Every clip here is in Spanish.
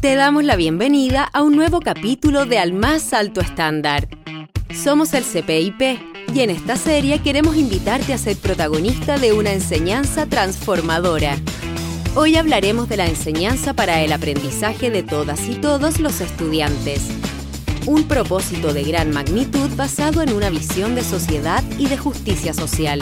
Te damos la bienvenida a un nuevo capítulo de Al más alto estándar. Somos el CPIP y en esta serie queremos invitarte a ser protagonista de una enseñanza transformadora. Hoy hablaremos de la enseñanza para el aprendizaje de todas y todos los estudiantes. Un propósito de gran magnitud basado en una visión de sociedad y de justicia social.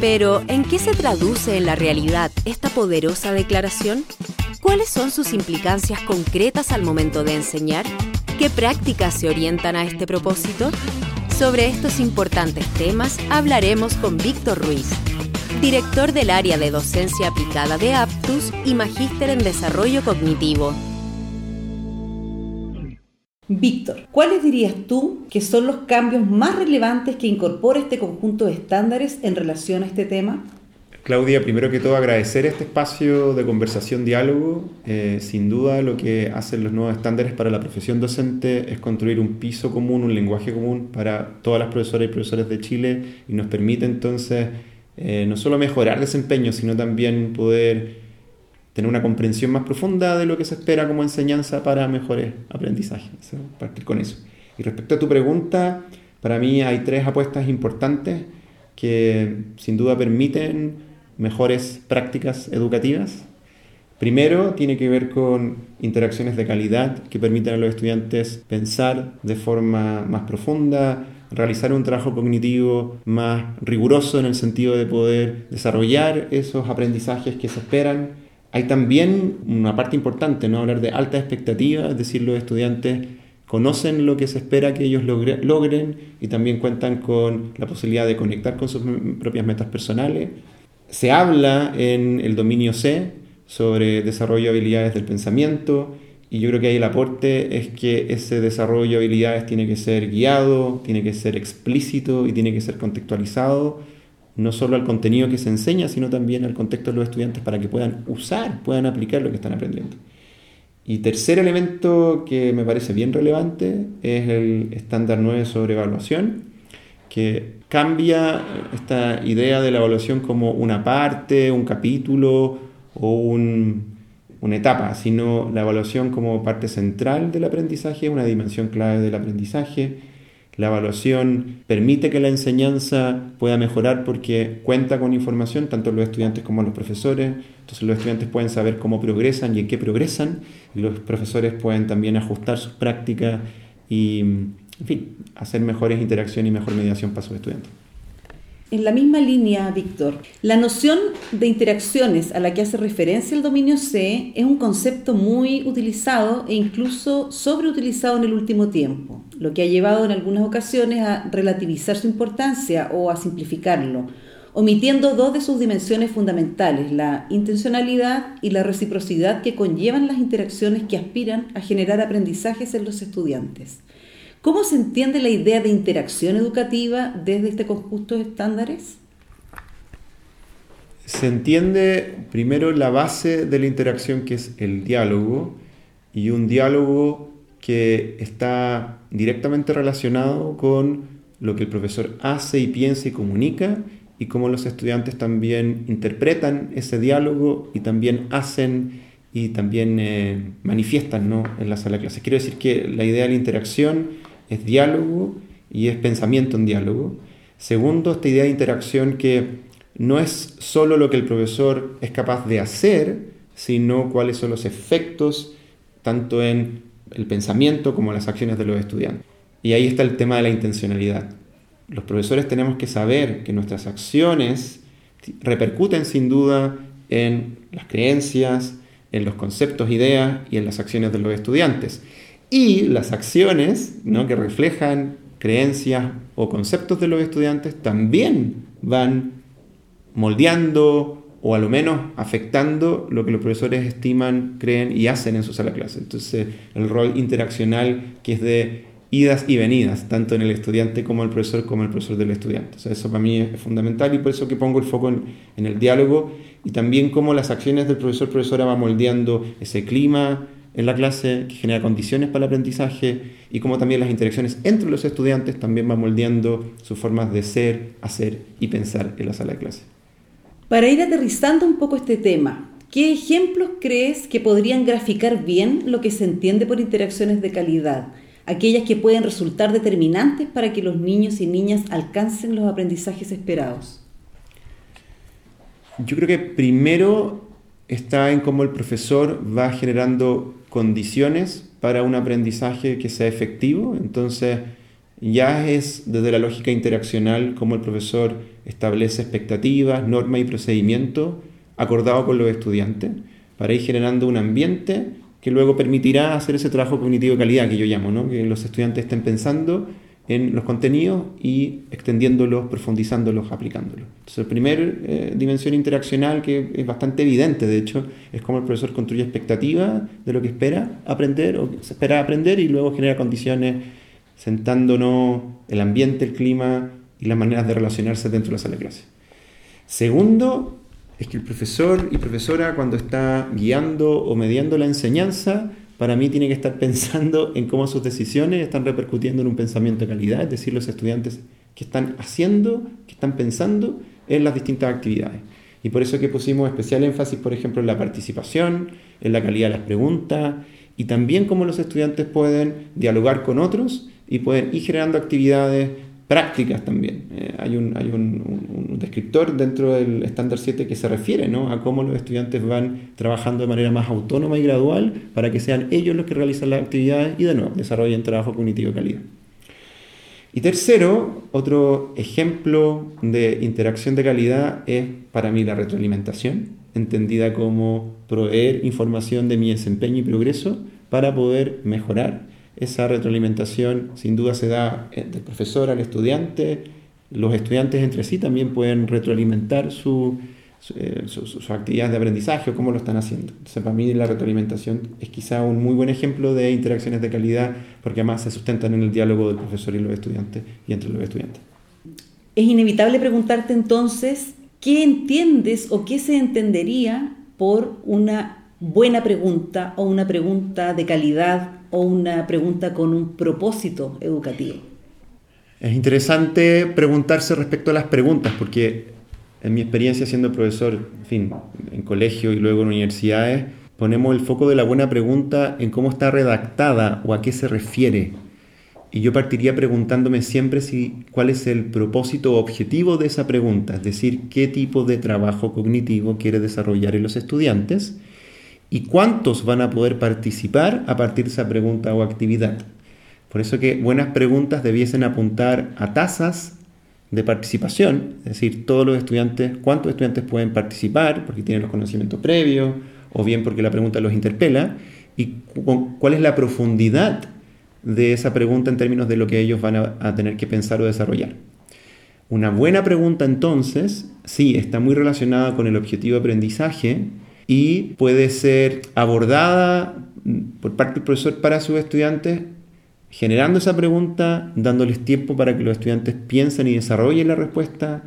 Pero, ¿en qué se traduce en la realidad esta poderosa declaración? ¿Cuáles son sus implicancias concretas al momento de enseñar? ¿Qué prácticas se orientan a este propósito? Sobre estos importantes temas hablaremos con Víctor Ruiz, director del área de docencia aplicada de Aptus y magíster en desarrollo cognitivo. Víctor, ¿cuáles dirías tú que son los cambios más relevantes que incorpora este conjunto de estándares en relación a este tema? Claudia, primero que todo agradecer este espacio de conversación, diálogo. Eh, sin duda lo que hacen los nuevos estándares para la profesión docente es construir un piso común, un lenguaje común para todas las profesoras y profesores de Chile y nos permite entonces eh, no solo mejorar desempeño, sino también poder tener una comprensión más profunda de lo que se espera como enseñanza para mejores aprendizajes. Partir con eso. Y respecto a tu pregunta, para mí hay tres apuestas importantes que sin duda permiten mejores prácticas educativas. Primero, tiene que ver con interacciones de calidad que permiten a los estudiantes pensar de forma más profunda, realizar un trabajo cognitivo más riguroso en el sentido de poder desarrollar esos aprendizajes que se esperan. Hay también una parte importante, ¿no? hablar de alta expectativa, es decir, los estudiantes conocen lo que se espera que ellos logren y también cuentan con la posibilidad de conectar con sus propias metas personales se habla en el dominio C sobre desarrollo de habilidades del pensamiento y yo creo que ahí el aporte es que ese desarrollo de habilidades tiene que ser guiado, tiene que ser explícito y tiene que ser contextualizado, no solo al contenido que se enseña, sino también al contexto de los estudiantes para que puedan usar, puedan aplicar lo que están aprendiendo. Y tercer elemento que me parece bien relevante es el estándar 9 sobre evaluación, que cambia esta idea de la evaluación como una parte, un capítulo o una etapa, sino la evaluación como parte central del aprendizaje, una dimensión clave del aprendizaje. La evaluación permite que la enseñanza pueda mejorar porque cuenta con información, tanto los estudiantes como los profesores. Entonces los estudiantes pueden saber cómo progresan y en qué progresan. Los profesores pueden también ajustar sus prácticas y en fin, hacer mejores interacciones y mejor mediación para sus estudiantes. En la misma línea, Víctor, la noción de interacciones a la que hace referencia el dominio C es un concepto muy utilizado e incluso sobreutilizado en el último tiempo, lo que ha llevado en algunas ocasiones a relativizar su importancia o a simplificarlo, omitiendo dos de sus dimensiones fundamentales, la intencionalidad y la reciprocidad que conllevan las interacciones que aspiran a generar aprendizajes en los estudiantes. ¿Cómo se entiende la idea de interacción educativa desde este conjunto de estándares? Se entiende primero la base de la interacción que es el diálogo y un diálogo que está directamente relacionado con lo que el profesor hace y piensa y comunica y cómo los estudiantes también interpretan ese diálogo y también hacen y también eh, manifiestan ¿no? en la sala de clases. Quiero decir que la idea de la interacción es diálogo y es pensamiento en diálogo. Segundo, esta idea de interacción que no es solo lo que el profesor es capaz de hacer, sino cuáles son los efectos tanto en el pensamiento como en las acciones de los estudiantes. Y ahí está el tema de la intencionalidad. Los profesores tenemos que saber que nuestras acciones repercuten sin duda en las creencias, en los conceptos, ideas y en las acciones de los estudiantes. Y las acciones ¿no? que reflejan creencias o conceptos de los estudiantes también van moldeando o a lo menos afectando lo que los profesores estiman, creen y hacen en su sala de clase. Entonces, el rol interaccional que es de idas y venidas, tanto en el estudiante como el profesor, como el profesor del estudiante. eso para mí es fundamental y por eso que pongo el foco en, el diálogo y también cómo las acciones del profesor-profesora van moldeando ese clima, en la clase, que genera condiciones para el aprendizaje y como también las interacciones entre los estudiantes también van moldeando sus formas de ser, hacer y pensar en la sala de clase. Para ir aterrizando un poco este tema, ¿qué ejemplos crees que podrían graficar bien lo que se entiende por interacciones de calidad? Aquellas que pueden resultar determinantes para que los niños y niñas alcancen los aprendizajes esperados. Yo creo que primero está en cómo el profesor va generando condiciones para un aprendizaje que sea efectivo. Entonces, ya es desde la lógica interaccional cómo el profesor establece expectativas, normas y procedimientos acordados con los estudiantes para ir generando un ambiente que luego permitirá hacer ese trabajo cognitivo de calidad que yo llamo, ¿no? que los estudiantes estén pensando en los contenidos y extendiéndolos, profundizándolos, aplicándolos. Entonces, la primera eh, dimensión interaccional, que es bastante evidente, de hecho, es cómo el profesor construye expectativas de lo que espera aprender o se espera aprender y luego genera condiciones sentándonos el ambiente, el clima y las maneras de relacionarse dentro de la sala de clase. Segundo, es que el profesor y profesora cuando está guiando o mediando la enseñanza, para mí tiene que estar pensando en cómo sus decisiones están repercutiendo en un pensamiento de calidad, es decir, los estudiantes que están haciendo, que están pensando en las distintas actividades. Y por eso que pusimos especial énfasis, por ejemplo, en la participación, en la calidad de las preguntas y también cómo los estudiantes pueden dialogar con otros y pueden ir generando actividades prácticas también. Eh, hay un, hay un, descriptor dentro del estándar 7 que se refiere ¿no? a cómo los estudiantes van trabajando de manera más autónoma y gradual para que sean ellos los que realizan las actividades y de nuevo desarrollen trabajo cognitivo de calidad. Y tercero, otro ejemplo de interacción de calidad es para mí la retroalimentación, entendida como proveer información de mi desempeño y progreso para poder mejorar esa retroalimentación sin duda se da eh, del profesor al estudiante. Los estudiantes entre sí también pueden retroalimentar su, eh, sus actividades de aprendizaje o cómo lo están haciendo. Entonces, para mí la retroalimentación es quizá un muy buen ejemplo de interacciones de calidad porque además se sustentan en el diálogo del profesor y los estudiantes y entre los estudiantes. Es inevitable preguntarte entonces qué entiendes o qué se entendería por una buena pregunta o una pregunta de calidad o una pregunta con un propósito educativo? Es interesante preguntarse respecto a las preguntas, porque en mi experiencia siendo profesor, en fin, en colegio y luego en universidades, ponemos el foco de la buena pregunta en cómo está redactada o a qué se refiere. Y yo partiría preguntándome siempre si, cuál es el propósito o objetivo de esa pregunta, es decir, qué tipo de trabajo cognitivo quiere desarrollar en los estudiantes y cuántos van a poder participar a partir de esa pregunta o actividad. Por eso que buenas preguntas debiesen apuntar a tasas de participación, es decir, todos los estudiantes, cuántos estudiantes pueden participar porque tienen los conocimientos previos o bien porque la pregunta los interpela y cuál es la profundidad de esa pregunta en términos de lo que ellos van a, a tener que pensar o desarrollar. Una buena pregunta entonces, sí, está muy relacionada con el objetivo de aprendizaje, y puede ser abordada por parte del profesor para sus estudiantes, generando esa pregunta, dándoles tiempo para que los estudiantes piensen y desarrollen la respuesta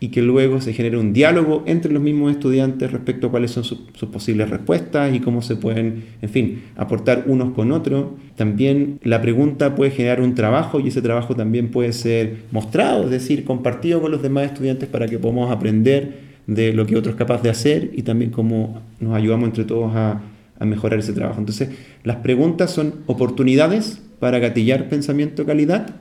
y que luego se genere un diálogo entre los mismos estudiantes respecto a cuáles son sus, posibles respuestas y cómo se pueden, en fin, aportar unos con otros. También la pregunta puede generar un trabajo y ese trabajo también puede ser mostrado, es decir, compartido con los demás estudiantes para que podamos aprender de lo que otro es capaz de hacer y también cómo nos ayudamos entre todos a, mejorar ese trabajo. Entonces, las preguntas son oportunidades para gatillar pensamiento de calidad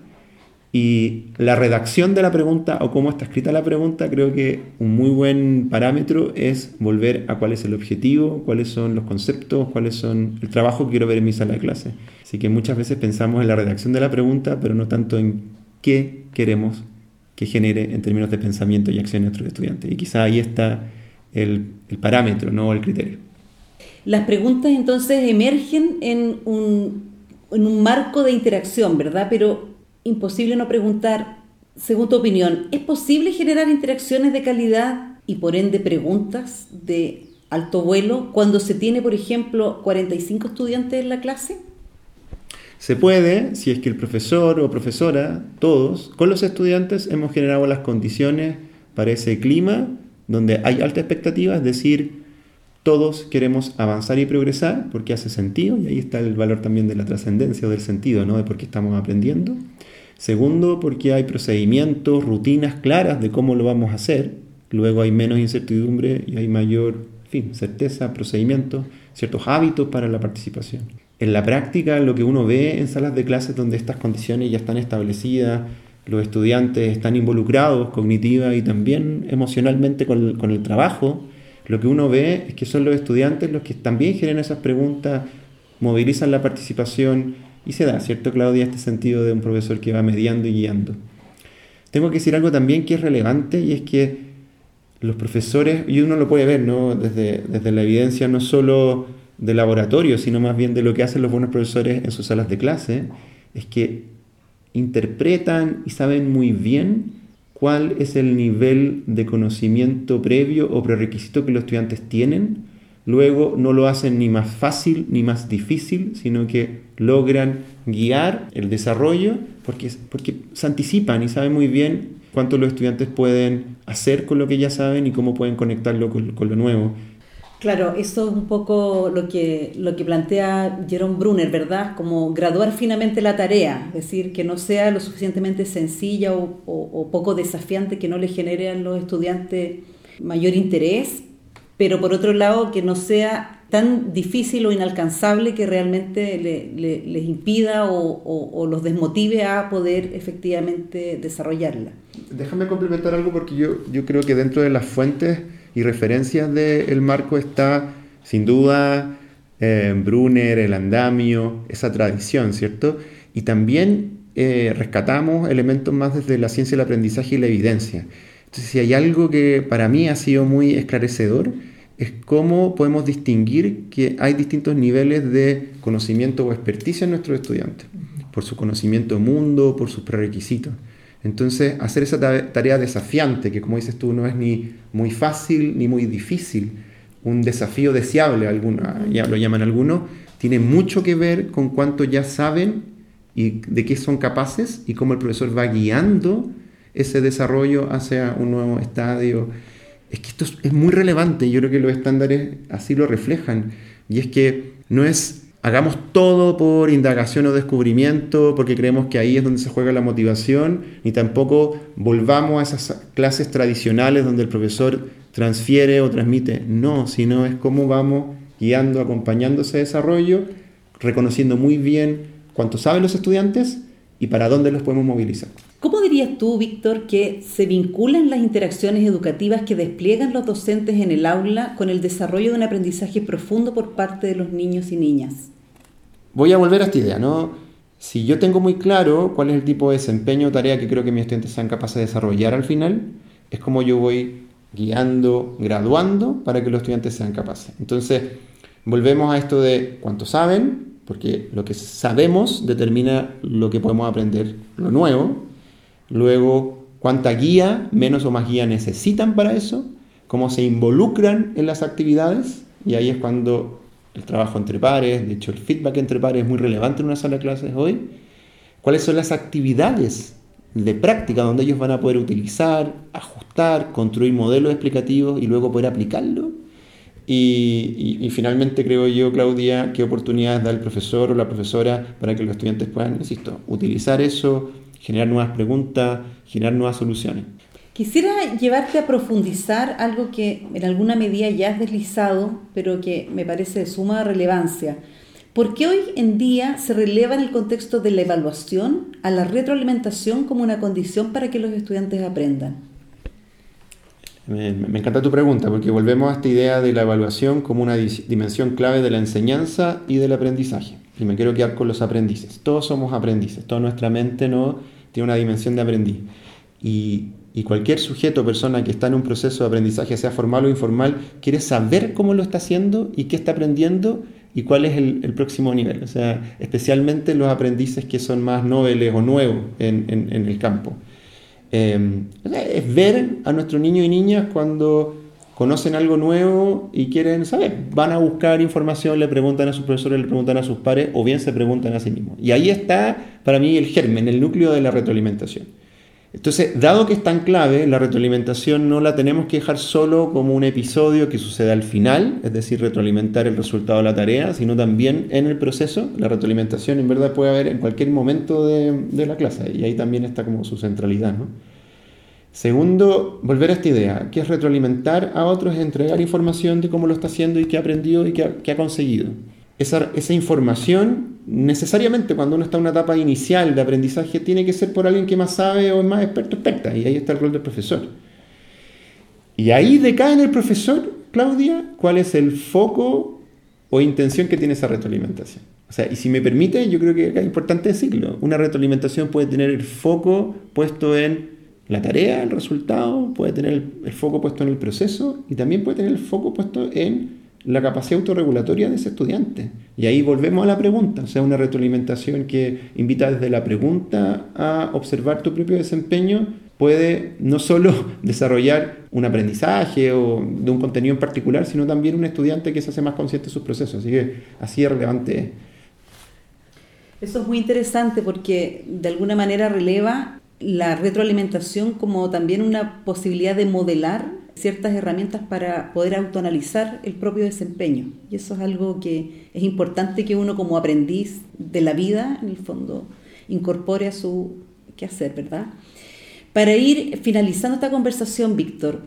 y la redacción de la pregunta o cómo está escrita la pregunta, creo que un muy buen parámetro es volver a cuál es el objetivo, cuáles son los conceptos, cuáles son el trabajo que quiero ver en mi sala de clase. Así que muchas veces pensamos en la redacción de la pregunta, pero no tanto en qué queremos que genere en términos de pensamiento y acción en nuestros estudiantes. Y quizá ahí está el, parámetro, no el criterio. Las preguntas entonces emergen en un, en un marco de interacción, ¿verdad? Pero imposible no preguntar, según tu opinión, ¿es posible generar interacciones de calidad y por ende preguntas de alto vuelo cuando se tiene, por ejemplo, 45 estudiantes en la clase? Se puede, si es que el profesor o profesora, todos, con los estudiantes hemos generado las condiciones para ese clima donde hay alta expectativa, es decir, todos queremos avanzar y progresar porque hace sentido y ahí está el valor también de la trascendencia del sentido, ¿no? de por qué estamos aprendiendo. Segundo, porque hay procedimientos, rutinas claras de cómo lo vamos a hacer. Luego hay menos incertidumbre y hay mayor fin, certeza, procedimientos, ciertos hábitos para la participación. En la práctica, lo que uno ve en salas de clases donde estas condiciones ya están establecidas, los estudiantes están involucrados cognitiva y también emocionalmente con el, trabajo, lo que uno ve es que son los estudiantes los que también generan esas preguntas, movilizan la participación y se da, ¿cierto, Claudia? Este sentido de un profesor que va mediando y guiando. Tengo que decir algo también que es relevante y es que los profesores, y uno lo puede ver ¿no? desde, desde la evidencia no solo de laboratorio, sino más bien de lo que hacen los buenos profesores en sus salas de clase, es que interpretan y saben muy bien cuál es el nivel de conocimiento previo o prerequisito que los estudiantes tienen. Luego no lo hacen ni más fácil ni más difícil, sino que logran guiar el desarrollo porque, porque se anticipan y saben muy bien cuánto los estudiantes pueden hacer con lo que ya saben y cómo pueden conectarlo con, lo nuevo. Claro, eso es un poco lo que, lo que plantea Jerome Brunner, ¿verdad? Como graduar finamente la tarea, es decir, que no sea lo suficientemente sencilla o, poco desafiante que no le genere a los estudiantes mayor interés, pero por otro lado que no sea tan difícil o inalcanzable que realmente les impida o, los desmotive a poder efectivamente desarrollarla. Déjame complementar algo porque yo, yo creo que dentro de las fuentes y referencias del marco está sin duda eh, Brunner, el andamio, esa tradición, ¿cierto? Y también eh, rescatamos elementos más desde la ciencia del aprendizaje y la evidencia. Entonces, si hay algo que para mí ha sido muy esclarecedor, es cómo podemos distinguir que hay distintos niveles de conocimiento o experticia en nuestros estudiantes, por su conocimiento mundo, por sus prerequisitos. Entonces, hacer esa tarea desafiante, que como dices tú, no es ni muy fácil ni muy difícil, un desafío deseable, ya lo llaman algunos, tiene mucho que ver con cuánto ya saben y de qué son capaces y cómo el profesor va guiando ese desarrollo hacia un nuevo estadio. Es que esto es muy relevante, yo creo que los estándares así lo reflejan, y es que no es hagamos todo por indagación o descubrimiento, porque creemos que ahí es donde se juega la motivación, ni tampoco volvamos a esas clases tradicionales donde el profesor transfiere o transmite, no, sino es cómo vamos guiando, acompañando ese desarrollo, reconociendo muy bien cuánto saben los estudiantes y para dónde los podemos movilizar. ¿Cómo dirías tú, Víctor, que se vinculan las interacciones educativas que despliegan los docentes en el aula con el desarrollo de un aprendizaje profundo por parte de los niños y niñas? Voy a volver a esta idea, ¿no? Si yo tengo muy claro cuál es el tipo de desempeño o tarea que creo que mis estudiantes sean capaces de desarrollar al final, es como yo voy guiando, graduando para que los estudiantes sean capaces. Entonces, volvemos a esto de cuánto saben, porque lo que sabemos determina lo que podemos aprender, lo nuevo, Luego, cuánta guía, menos o más guía necesitan para eso, cómo se involucran en las actividades, y ahí es cuando el trabajo entre pares, de hecho el feedback entre pares es muy relevante en una sala de clases hoy, cuáles son las actividades de práctica donde ellos van a poder utilizar, ajustar, construir modelos explicativos y luego poder aplicarlo. Y, finalmente creo yo, Claudia, qué oportunidades da el profesor o la profesora para que los estudiantes puedan, insisto, utilizar eso, generar nuevas preguntas, generar nuevas soluciones. Quisiera llevarte a profundizar algo que en alguna medida ya has deslizado, pero que me parece de suma relevancia. ¿Por qué hoy en día se releva en el contexto de la evaluación a la retroalimentación como una condición para que los estudiantes aprendan? Me, encanta tu pregunta porque volvemos a esta idea de la evaluación como una dimensión clave de la enseñanza y del aprendizaje. Y me quiero quedar con los aprendices. Todos somos aprendices, toda nuestra mente no tiene una dimensión de aprendiz. Y, cualquier sujeto o persona que está en un proceso de aprendizaje, sea formal o informal, quiere saber cómo lo está haciendo y qué está aprendiendo y cuál es el, próximo nivel. O sea, especialmente los aprendices que son más noveles o nuevos en, el campo. Eh, es ver a nuestros niños y niñas cuando conocen algo nuevo y quieren saber. Van a buscar información, le preguntan a sus profesores, le preguntan a sus pares o bien se preguntan a sí mismos. Y ahí está para mí el germen, el núcleo de la retroalimentación. Entonces, dado que es tan clave, la retroalimentación no la tenemos que dejar solo como un episodio que sucede al final, es decir, retroalimentar el resultado de la tarea, sino también en el proceso. La retroalimentación en verdad puede haber en cualquier momento de, la clase y ahí también está como su centralidad. ¿no? Segundo, volver a esta idea, que es retroalimentar a otros, entregar información de cómo lo está haciendo y qué ha aprendido y qué ha, conseguido. Esa, información, necesariamente cuando uno está en una etapa inicial de aprendizaje, tiene que ser por alguien que más sabe o es más experto experta, y ahí está el rol del profesor. Y ahí decae en el profesor, Claudia, cuál es el foco o intención que tiene esa retroalimentación. O sea, y si me permite, yo creo que es importante decirlo, una retroalimentación puede tener el foco puesto en la tarea, el resultado, puede tener el, foco puesto en el proceso y también puede tener el foco puesto en la capacidad autorregulatoria de ese estudiante. Y ahí volvemos a la pregunta, o sea, una retroalimentación que invita desde la pregunta a observar tu propio desempeño puede no solo desarrollar un aprendizaje o de un contenido en particular, sino también un estudiante que se hace más consciente de sus procesos. Así que así es relevante eso es muy interesante porque de alguna manera releva la retroalimentación como también una posibilidad de modelar ciertas herramientas para poder autoanalizar el propio desempeño. Y eso es algo que es importante que uno como aprendiz de la vida, en el fondo, incorpore a su quehacer, ¿verdad? Para ir finalizando esta conversación, Víctor,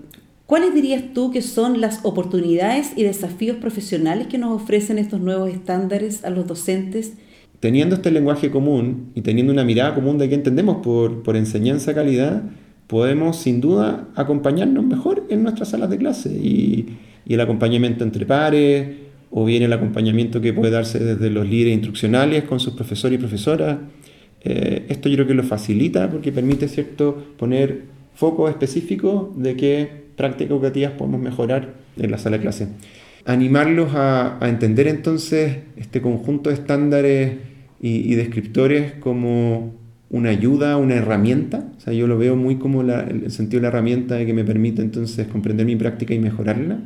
¿cuáles dirías tú que son las oportunidades y desafíos profesionales que nos ofrecen estos nuevos estándares a los docentes teniendo este lenguaje común y teniendo una mirada común de qué entendemos por, por enseñanza calidad, podemos sin duda acompañarnos mejor en nuestras salas de clase y, y, el acompañamiento entre pares o bien el acompañamiento que puede darse desde los líderes instruccionales con sus profesores y profesoras. Eh, esto yo creo que lo facilita porque permite cierto poner foco específico de qué prácticas educativas podemos mejorar en la sala de clase animarlos a, entender entonces este conjunto de estándares y, descriptores como una ayuda, una herramienta. O sea, yo lo veo muy como el sentido de la herramienta que me permite entonces comprender mi práctica y mejorarla.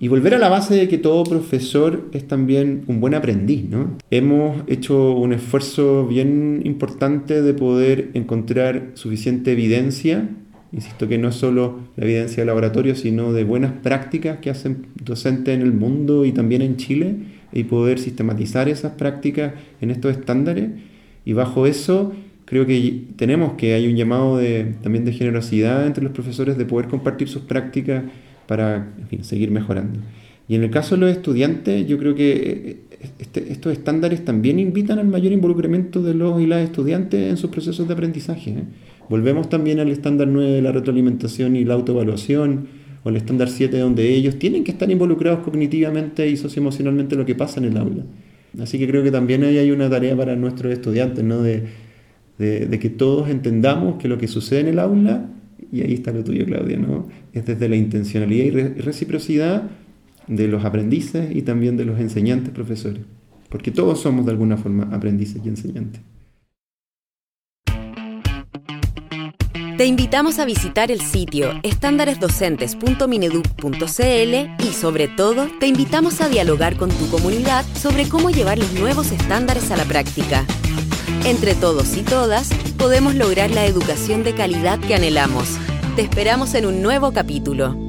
Y volver a la base de que todo profesor es también un buen aprendiz, ¿no? Hemos hecho un esfuerzo bien importante de poder encontrar suficiente evidencia Insisto que no solo la evidencia de laboratorio, sino de buenas prácticas que hacen docentes en el mundo y también en Chile y poder sistematizar esas prácticas en estos estándares. Y bajo eso creo que tenemos que hay un llamado de, también de generosidad entre los profesores de poder compartir sus prácticas para seguir mejorando. Y en el caso de los estudiantes, yo creo que eh, este, estos estándares también invitan al mayor involucramiento de los y las estudiantes en sus procesos de aprendizaje. ¿eh? Volvemos también al estándar 9 de la retroalimentación y la autoevaluación, o el estándar 7 donde ellos tienen que estar involucrados cognitivamente y socioemocionalmente en lo que pasa en el aula. Así que creo que también ahí hay una tarea para nuestros estudiantes, ¿no? de, de, que todos entendamos que lo que sucede en el aula, y ahí está lo tuyo Claudia, ¿no? es desde la intencionalidad y reciprocidad de los aprendices y también de los enseñantes profesores, porque todos somos de alguna forma aprendices y enseñantes. Te invitamos a visitar el sitio estándaresdocentes.mineduc.cl y sobre todo te invitamos a dialogar con tu comunidad sobre cómo llevar los nuevos estándares a la práctica. Entre todos y todas podemos lograr la educación de calidad que anhelamos. Te esperamos en un nuevo capítulo.